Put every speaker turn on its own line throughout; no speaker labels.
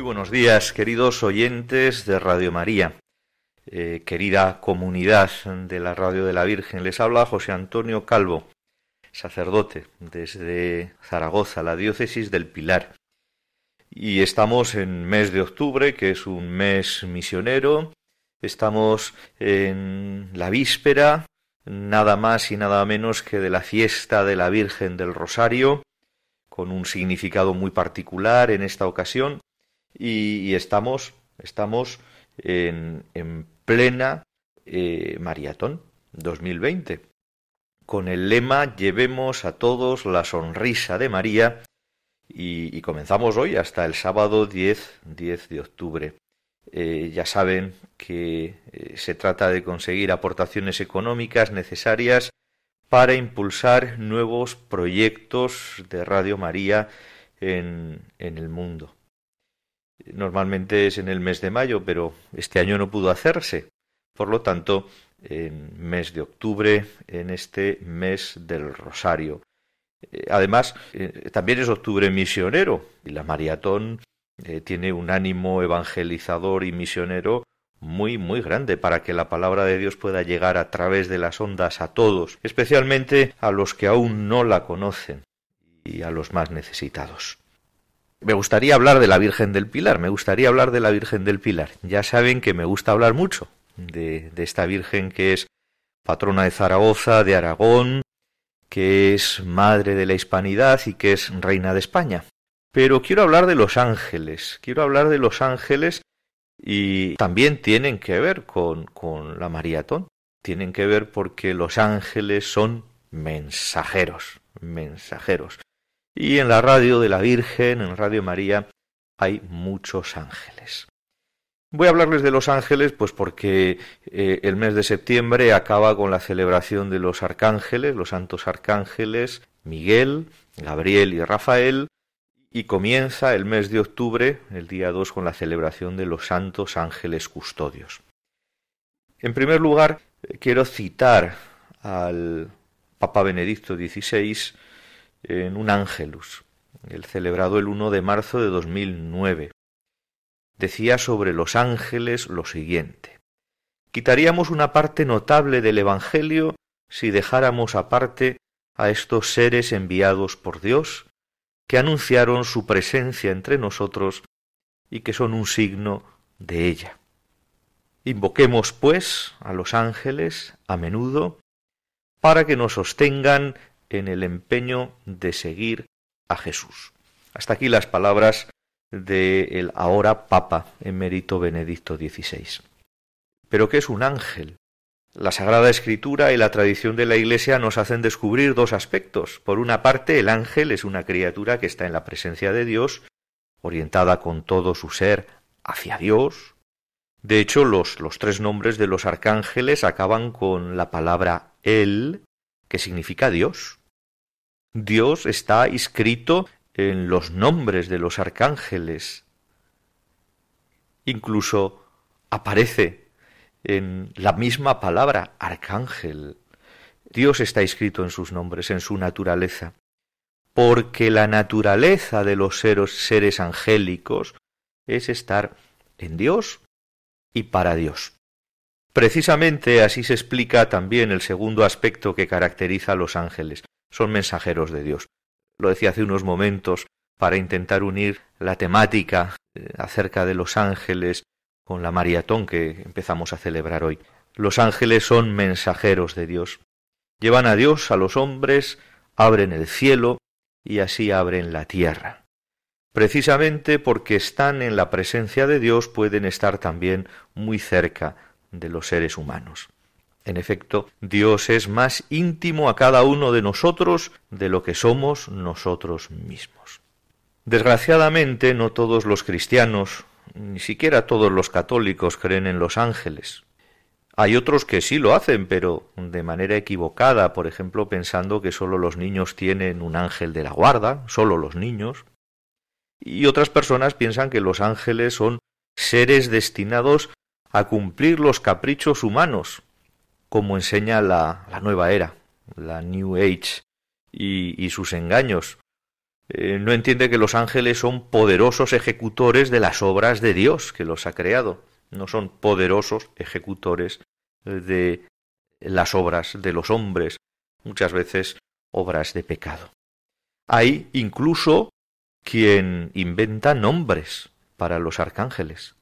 Muy buenos días, queridos oyentes de Radio María, eh, querida comunidad de la Radio de la Virgen. Les habla José Antonio Calvo, sacerdote desde Zaragoza, la diócesis del Pilar. Y estamos en mes de octubre, que es un mes misionero. Estamos en la víspera, nada más y nada menos que de la fiesta de la Virgen del Rosario, con un significado muy particular en esta ocasión y, estamos, estamos en, en plena eh, maratón 2020 con el lema Llevemos a todos la sonrisa de María y, comenzamos hoy hasta el sábado 10, 10 de octubre. Eh, ya saben que eh, se trata de conseguir aportaciones económicas necesarias para impulsar nuevos proyectos de Radio María en, en el mundo. Normalmente es en el mes de mayo, pero este año no pudo hacerse. Por lo tanto, en mes de octubre, en este mes del Rosario. Eh, además, eh, también es octubre misionero y la maratón eh, tiene un ánimo evangelizador y misionero muy, muy grande para que la palabra de Dios pueda llegar a través de las ondas a todos, especialmente a los que aún no la conocen y a los más necesitados. Me gustaría hablar de la Virgen del Pilar, me gustaría hablar de la Virgen del Pilar. Ya saben que me gusta hablar mucho de, esta Virgen que es patrona de Zaragoza, de Aragón, que es madre de la hispanidad y que es reina de España. Pero quiero hablar de los ángeles, quiero hablar de los ángeles y también tienen que ver con, con la maratón, tienen que ver porque los ángeles son mensajeros, mensajeros. Y en la radio de la Virgen, en Radio María, hay muchos ángeles. Voy a hablarles de los ángeles, pues porque eh, el mes de septiembre acaba con la celebración de los arcángeles, los santos arcángeles, Miguel, Gabriel y Rafael, y comienza el mes de octubre, el día 2, con la celebración de los santos ángeles custodios. En primer lugar, quiero citar al Papa Benedicto XVI, en un Ángelus, el celebrado el 1 de marzo de 2009. Decía sobre los ángeles lo siguiente. Quitaríamos una parte notable del Evangelio si dejáramos aparte a estos seres enviados por Dios, que anunciaron su presencia entre nosotros y que son un signo de ella. Invoquemos, pues, a los ángeles a menudo para que nos sostengan en el empeño de seguir a Jesús. Hasta aquí las palabras del ahora Papa emérito Benedicto XVI. Pero ¿qué es un ángel? La Sagrada Escritura y la tradición de la Iglesia nos hacen descubrir dos aspectos. Por una parte, el ángel es una criatura que está en la presencia de Dios, orientada con todo su ser hacia Dios. De hecho, los, los tres nombres de los arcángeles acaban con la palabra él, que significa Dios. Dios está inscrito en los nombres de los arcángeles. Incluso aparece en la misma palabra arcángel. Dios está inscrito en sus nombres, en su naturaleza, porque la naturaleza de los seres angélicos es estar en Dios y para Dios. Precisamente así se explica también el segundo aspecto que caracteriza a los ángeles son mensajeros de Dios. Lo decía hace unos momentos para intentar unir la temática eh, acerca de los ángeles con la maratón que empezamos a celebrar hoy. Los ángeles son mensajeros de Dios. Llevan a Dios a los hombres, abren el cielo y así abren la tierra. Precisamente porque están en la presencia de Dios pueden estar también muy cerca de los seres humanos. En efecto, Dios es más íntimo a cada uno de nosotros de lo que somos nosotros mismos. Desgraciadamente, no todos los cristianos, ni siquiera todos los católicos creen en los ángeles. Hay otros que sí lo hacen, pero de manera equivocada, por ejemplo, pensando que solo los niños tienen un ángel de la guarda, solo los niños. Y otras personas piensan que los ángeles son seres destinados a cumplir los caprichos humanos, como enseña la, nueva era, la New Age, y, sus engaños. Eh, no entiende que los ángeles son poderosos ejecutores de las obras de Dios que los ha creado, no son poderosos ejecutores de las obras de los hombres, muchas veces obras de pecado. Hay incluso quien inventa nombres para los arcángeles.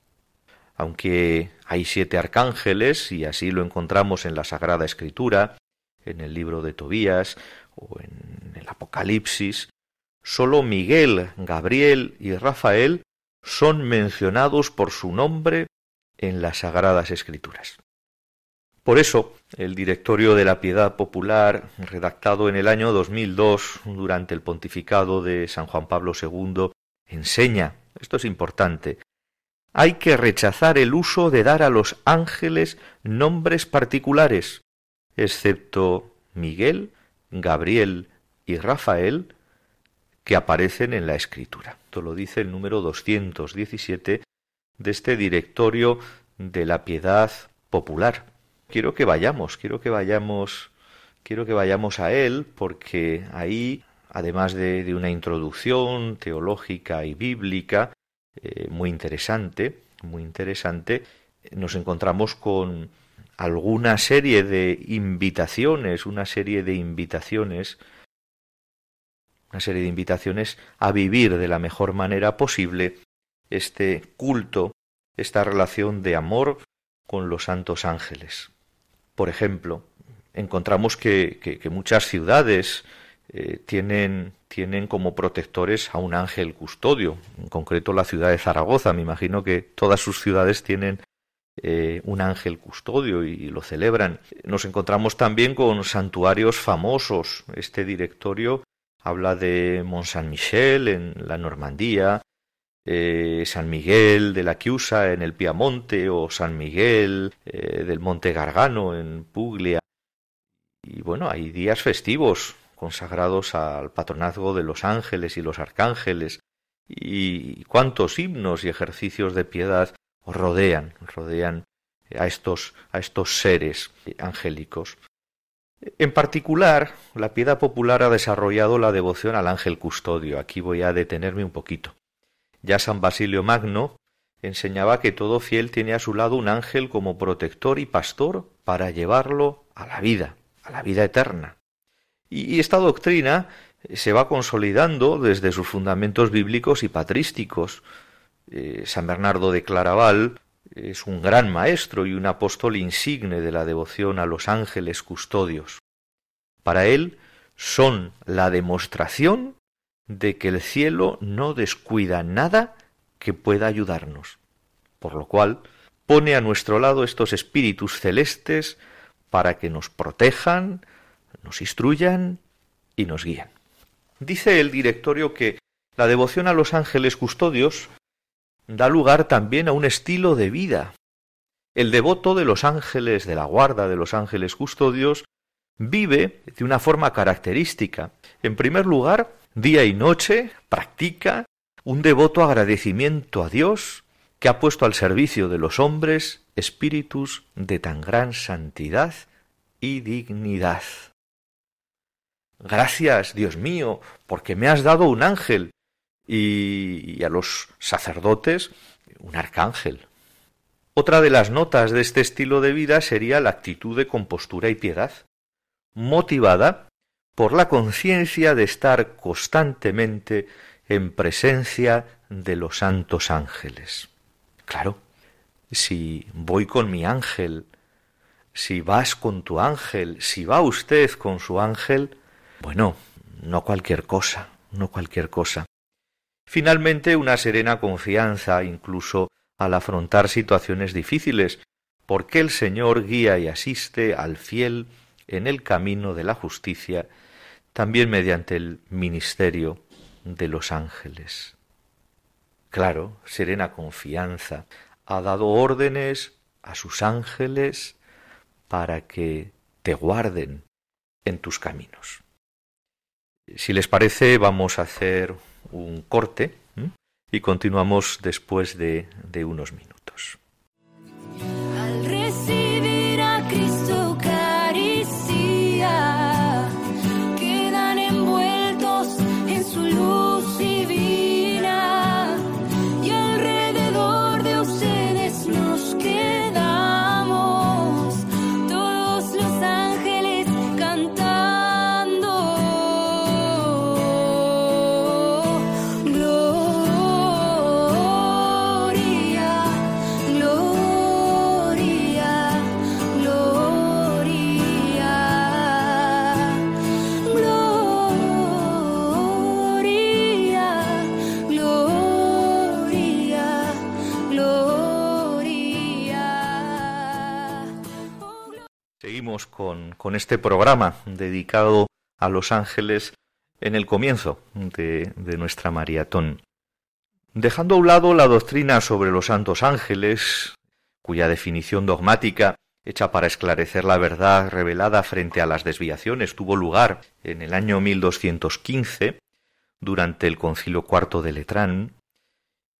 Aunque hay siete arcángeles, y así lo encontramos en la Sagrada Escritura, en el libro de Tobías o en el Apocalipsis, sólo Miguel, Gabriel y Rafael son mencionados por su nombre en las Sagradas Escrituras. Por eso, el Directorio de la Piedad Popular, redactado en el año 2002 durante el pontificado de San Juan Pablo II, enseña, esto es importante, hay que rechazar el uso de dar a los ángeles nombres particulares, excepto Miguel, Gabriel y Rafael, que aparecen en la Escritura. Esto lo dice el número 217 de este Directorio de la Piedad Popular quiero que vayamos, quiero que vayamos, quiero que vayamos a él, porque ahí, además de, una introducción teológica y bíblica eh, muy interesante, muy interesante, nos encontramos con alguna serie de invitaciones, una serie de invitaciones, una serie de invitaciones a vivir de la mejor manera posible este culto, esta relación de amor con los santos ángeles. Por ejemplo, encontramos que, muchas ciudades eh, tienen, tienen como protectores a un ángel custodio, en concreto la ciudad de Zaragoza. Me imagino que todas sus ciudades tienen eh, un ángel custodio y, lo celebran. Nos encontramos también con santuarios famosos. Este directorio habla de Mont Saint-Michel en la Normandía, eh, San Miguel de la Chiusa en el Piamonte o San Miguel del Monte Gargano en Puglia. Y bueno, hay días festivos consagrados al patronazgo de los ángeles y los arcángeles y cuántos himnos y ejercicios de piedad rodean, rodean a estos, a estos seres angélicos. En particular, la piedad popular ha desarrollado la devoción al ángel custodio. Aquí voy a detenerme un poquito. Ya San Basilio Magno enseñaba que todo fiel tiene a su lado un ángel como protector y pastor para llevarlo a la vida, a la vida eterna. Y esta doctrina se va consolidando desde sus fundamentos bíblicos y patrísticos. Eh, San Bernardo de Claraval es un gran maestro y un apóstol insigne de la devoción a los ángeles custodios. Para él son la demostración de que el cielo no descuida nada que pueda ayudarnos, por lo cual pone a nuestro lado estos espíritus celestes para que nos protejan, nos instruyan y nos guíen. Dice el directorio que la devoción a los ángeles custodios da lugar también a un estilo de vida. El devoto de los ángeles de la guarda de los ángeles custodios vive de una forma característica. En primer lugar, día y noche, practica un devoto agradecimiento a Dios que ha puesto al servicio de los hombres espíritus de tan gran santidad y dignidad. Gracias, Dios mío, porque me has dado un ángel y, a los sacerdotes un arcángel. Otra de las notas de este estilo de vida sería la actitud de compostura y piedad, motivada por la conciencia de estar constantemente en presencia de los santos ángeles. Claro, si voy con mi ángel si vas con tu ángel, si va usted con su ángel, bueno, no cualquier cosa, no cualquier cosa. Finalmente, una serena confianza incluso al afrontar situaciones difíciles, porque el Señor guía y asiste al fiel en el camino de la justicia, también mediante el ministerio de los ángeles. Claro, serena confianza, ha dado órdenes a sus ángeles para que te guarden en tus caminos. Si les parece, vamos a hacer un corte y continuamos después de, unos minutos. Con, este programa dedicado a los ángeles en el comienzo de, de nuestra maratón. Dejando a un lado la doctrina sobre los santos ángeles, cuya definición dogmática hecha para esclarecer la verdad revelada frente a las desviaciones tuvo lugar en el año 1215 durante el Concilio IV de Letrán,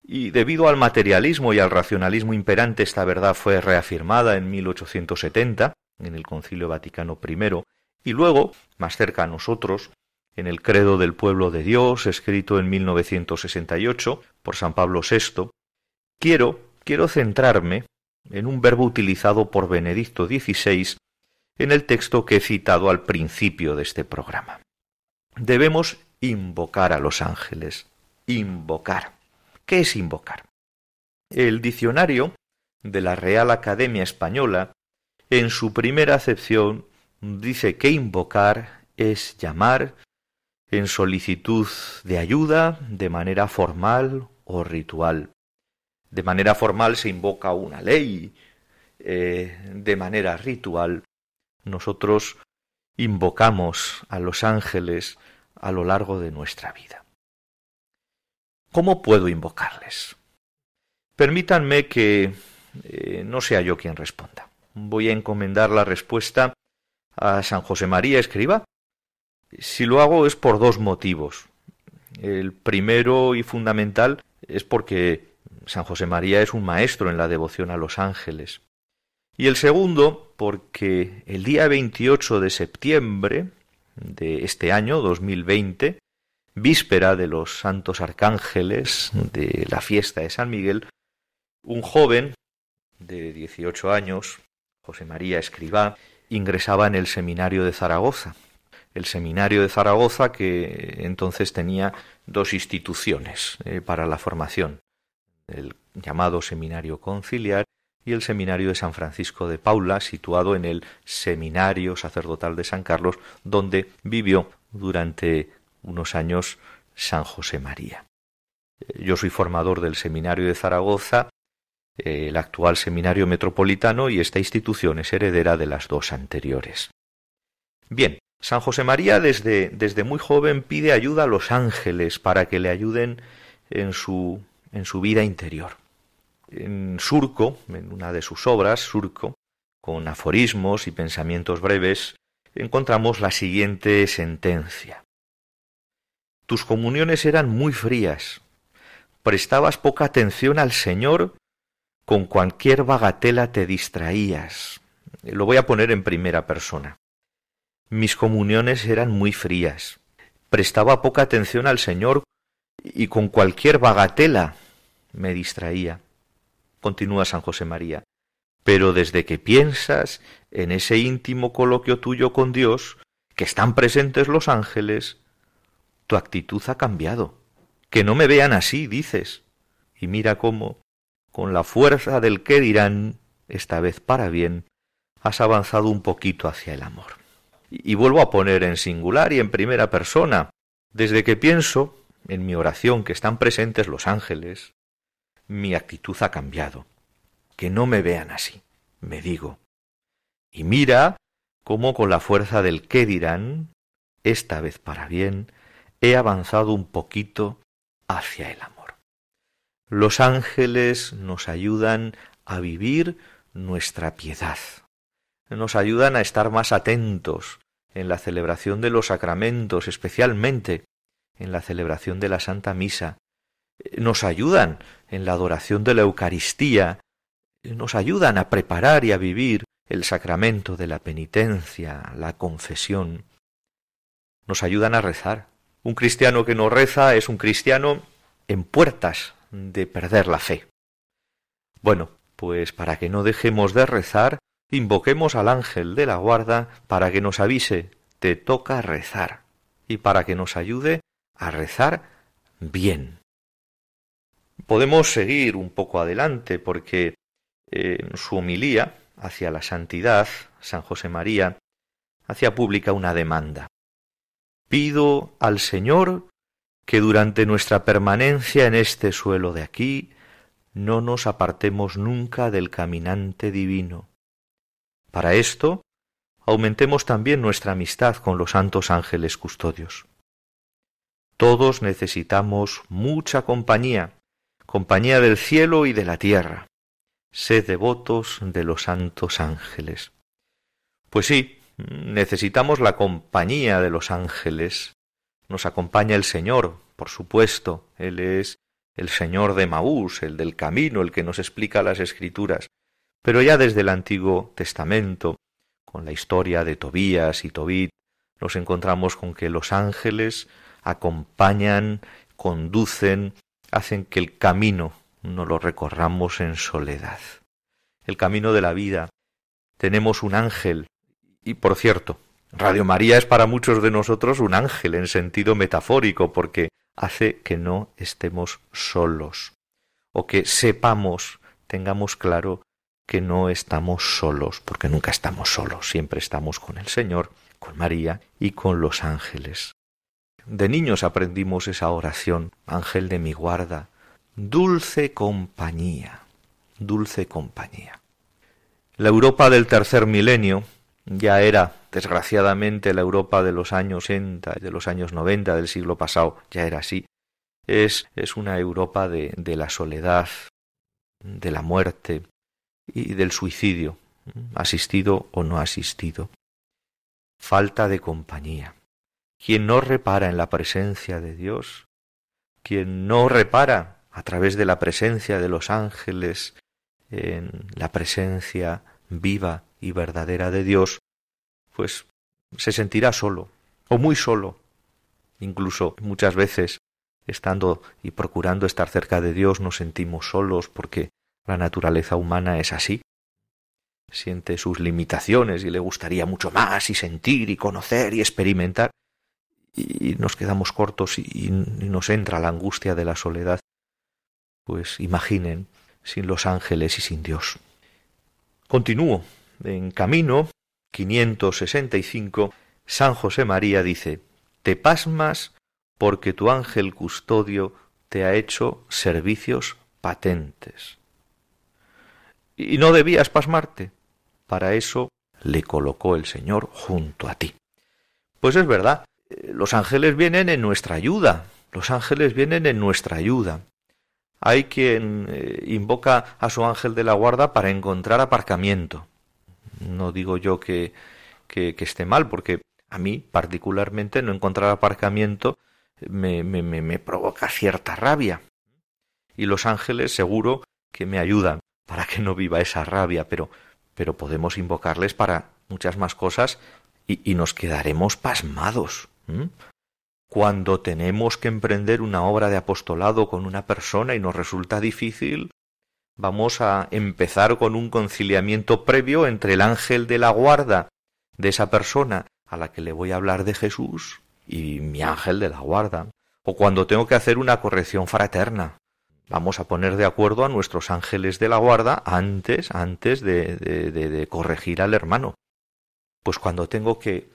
y debido al materialismo y al racionalismo imperante esta verdad fue reafirmada en 1870 en el Concilio Vaticano I, y luego, más cerca a nosotros, en el Credo del Pueblo de Dios, escrito en 1968 por San Pablo VI, quiero, quiero centrarme en un verbo utilizado por Benedicto XVI en el texto que he citado al principio de este programa. Debemos invocar a los ángeles. Invocar. ¿Qué es invocar? El diccionario de la Real Academia Española en su primera acepción dice que invocar es llamar en solicitud de ayuda de manera formal o ritual. De manera formal se invoca una ley, eh, de manera ritual nosotros invocamos a los ángeles a lo largo de nuestra vida. ¿Cómo puedo invocarles? Permítanme que eh, no sea yo quien responda voy a encomendar la respuesta a San José María Escriba. Si lo hago es por dos motivos. El primero y fundamental es porque San José María es un maestro en la devoción a los ángeles. Y el segundo, porque el día 28 de septiembre de este año 2020, víspera de los santos arcángeles de la fiesta de San Miguel, un joven de 18 años, José María Escribá, ingresaba en el seminario de Zaragoza. El seminario de Zaragoza que entonces tenía dos instituciones eh, para la formación, el llamado Seminario Conciliar y el Seminario de San Francisco de Paula, situado en el Seminario Sacerdotal de San Carlos, donde vivió durante unos años San José María. Eh, yo soy formador del Seminario de Zaragoza el actual Seminario Metropolitano y esta institución es heredera de las dos anteriores. Bien, San José María desde, desde muy joven pide ayuda a los ángeles para que le ayuden en su, en su vida interior. En Surco, en una de sus obras, Surco, con aforismos y pensamientos breves, encontramos la siguiente sentencia. Tus comuniones eran muy frías, prestabas poca atención al Señor con cualquier bagatela te distraías. Lo voy a poner en primera persona. Mis comuniones eran muy frías. Prestaba poca atención al Señor y con cualquier bagatela me distraía. Continúa San José María. Pero desde que piensas en ese íntimo coloquio tuyo con Dios, que están presentes los ángeles, tu actitud ha cambiado. Que no me vean así, dices. Y mira cómo, con la fuerza del que dirán, esta vez para bien, has avanzado un poquito hacia el amor. Y, vuelvo a poner en singular y en primera persona, desde que pienso en mi oración que están presentes los ángeles, mi actitud ha cambiado. Que no me vean así, me digo. Y mira cómo con la fuerza del qué dirán, esta vez para bien, he avanzado un poquito hacia el amor. Los ángeles nos ayudan a vivir nuestra piedad, nos ayudan a estar más atentos en la celebración de los sacramentos, especialmente en la celebración de la Santa Misa, nos ayudan en la adoración de la Eucaristía, nos ayudan a preparar y a vivir el sacramento de la penitencia, la confesión, nos ayudan a rezar. Un cristiano que no reza es un cristiano en puertas de perder la fe. Bueno, pues para que no dejemos de rezar, invoquemos al ángel de la guarda para que nos avise, te toca rezar, y para que nos ayude a rezar bien. Podemos seguir un poco adelante porque en su homilía hacia la santidad, San José María hacía pública una demanda. Pido al Señor que durante nuestra permanencia en este suelo de aquí no nos apartemos nunca del caminante divino. Para esto, aumentemos también nuestra amistad con los santos ángeles custodios. Todos necesitamos mucha compañía, compañía del cielo y de la tierra. Sed devotos de los santos ángeles. Pues sí, necesitamos la compañía de los ángeles. Nos acompaña el Señor, por supuesto. Él es el Señor de Maús, el del camino, el que nos explica las escrituras. Pero ya desde el Antiguo Testamento, con la historia de Tobías y Tobit, nos encontramos con que los ángeles acompañan, conducen, hacen que el camino no lo recorramos en soledad. El camino de la vida. Tenemos un ángel. Y por cierto, Radio María es para muchos de nosotros un ángel en sentido metafórico, porque hace que no estemos solos, o que sepamos, tengamos claro que no estamos solos, porque nunca estamos solos, siempre estamos con el Señor, con María y con los ángeles. De niños aprendimos esa oración, Ángel de mi guarda, dulce compañía, dulce compañía. La Europa del tercer milenio ya era, desgraciadamente, la Europa de los años 60 y de los años 90 del siglo pasado, ya era así. Es, es una Europa de, de la soledad, de la muerte y del suicidio, asistido o no asistido. Falta de compañía. Quien no repara en la presencia de Dios, quien no repara a través de la presencia de los ángeles en la presencia viva y verdadera de Dios, pues se sentirá solo, o muy solo. Incluso muchas veces, estando y procurando estar cerca de Dios, nos sentimos solos porque la naturaleza humana es así. Siente sus limitaciones y le gustaría mucho más y sentir y conocer y experimentar y nos quedamos cortos y, nos entra la angustia de la soledad, pues imaginen sin los ángeles y sin Dios. Continúo. En camino 565, San José María dice, Te pasmas porque tu ángel custodio te ha hecho servicios patentes. Y no debías pasmarte. Para eso le colocó el Señor junto a ti. Pues es verdad, los ángeles vienen en nuestra ayuda, los ángeles vienen en nuestra ayuda. Hay quien eh, invoca a su ángel de la guarda para encontrar aparcamiento. No digo yo que, que, esté mal, porque a mí particularmente no encontrar aparcamiento me, me, me provoca cierta rabia. Y los ángeles seguro que me ayudan para que no viva esa rabia, pero, pero podemos invocarles para muchas más cosas y, nos quedaremos pasmados. Cuando tenemos que emprender una obra de apostolado con una persona y nos resulta difícil, vamos a empezar con un conciliamiento previo entre el ángel de la guarda de esa persona a la que le voy a hablar de Jesús y mi ángel de la guarda. O cuando tengo que hacer una corrección fraterna. vamos a poner de acuerdo a nuestros ángeles de la guarda antes, antes de, de, de, corregir al hermano. Pues cuando tengo que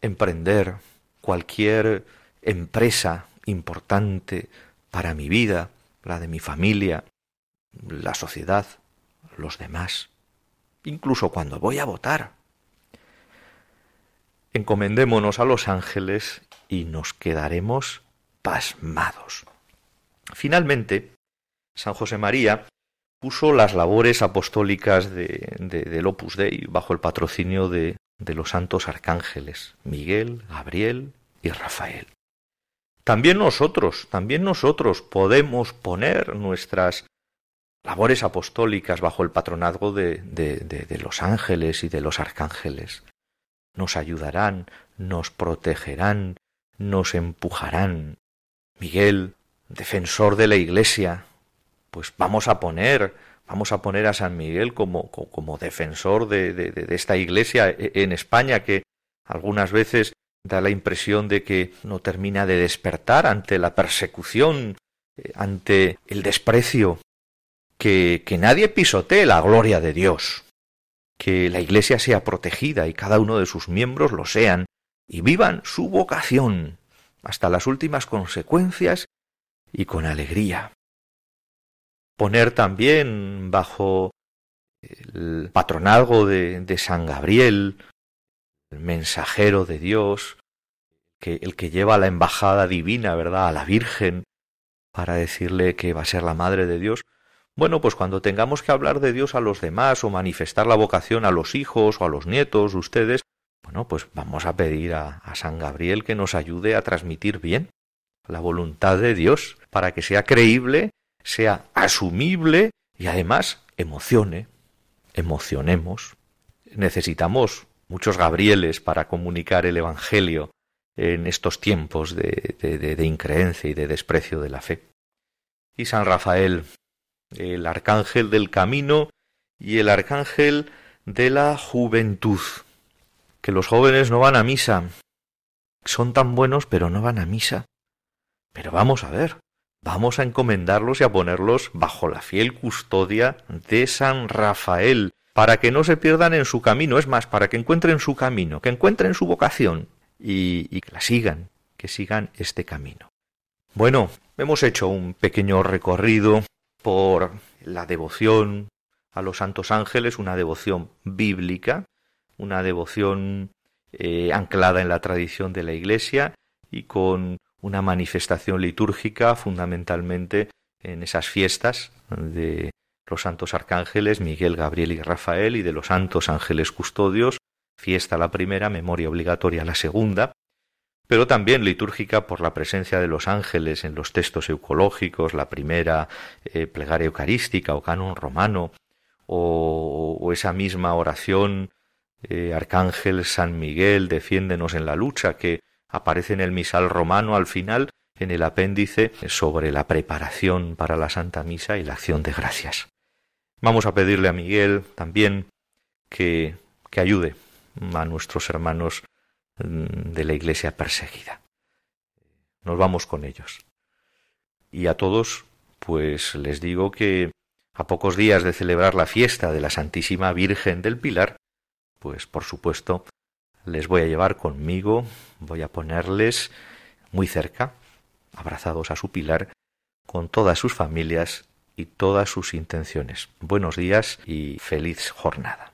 emprender cualquier empresa importante para mi vida, la de mi familia, la sociedad, los demás, incluso cuando voy a votar. Encomendémonos a los ángeles y nos quedaremos pasmados. Finalmente, San José María puso las labores apostólicas de, del Opus Dei bajo el patrocinio de, de los santos arcángeles Miguel, Gabriel y Rafael. También nosotros, también nosotros podemos poner nuestras labores apostólicas bajo el patronazgo de, de, de, los ángeles y de los arcángeles. Nos ayudarán, nos protegerán, nos empujarán. Miguel, defensor de la Iglesia, pues vamos a poner, vamos a poner a San Miguel como, defensor de, de, de esta Iglesia e, en España que algunas veces da la impresión de que no termina de despertar ante la persecución, eh, ante el desprecio, que, nadie pisotee la gloria de Dios, que la Iglesia sea protegida y cada uno de sus miembros lo sean, y vivan su vocación hasta las últimas consecuencias y con alegría. Poner también bajo el patronazgo de, de San Gabriel el mensajero de Dios, que, el que lleva la embajada divina, ¿verdad?, a la Virgen para decirle que va a ser la Madre de Dios. Bueno, pues cuando tengamos que hablar de Dios a los demás o manifestar la vocación a los hijos o a los nietos, ustedes, bueno, pues vamos a pedir a, San Gabriel que nos ayude a transmitir bien la voluntad de Dios para que sea creíble, sea asumible y además emocione, emocionemos. Necesitamos muchos Gabrieles para comunicar el Evangelio en estos tiempos de, de, de, increencia y de desprecio de la fe. Y San Rafael, el arcángel del camino y el arcángel de la juventud. Que los jóvenes no van a misa. Son tan buenos, pero no van a misa. Pero vamos a ver, vamos a encomendarlos y a ponerlos bajo la fiel custodia de San Rafael, para que no se pierdan en su camino, es más, para que encuentren su camino, que encuentren su vocación y, y que la sigan, que sigan este camino. Bueno, hemos hecho un pequeño recorrido por la devoción a los santos ángeles, una devoción bíblica, una devoción eh, anclada en la tradición de la Iglesia y con una manifestación litúrgica fundamentalmente en esas fiestas de los santos arcángeles Miguel, Gabriel y Rafael y de los santos ángeles custodios, fiesta la primera, memoria obligatoria la segunda, pero también litúrgica por la presencia de los ángeles en los textos eucológicos, la primera eh, plegaria eucarística o canon romano, o, esa misma oración eh, Arcángel San Miguel, defiéndenos en la lucha, que aparece en el misal romano al final, en el apéndice sobre la preparación para la Santa Misa y la acción de gracias. Vamos a pedirle a Miguel también que, que ayude a nuestros hermanos de la iglesia perseguida. Nos vamos con ellos. Y a todos, pues les digo que a pocos días de celebrar la fiesta de la Santísima Virgen del Pilar, pues por supuesto les voy a llevar conmigo, voy a ponerles muy cerca, abrazados a su pilar, con todas sus familias y todas sus intenciones. Buenos días y feliz jornada.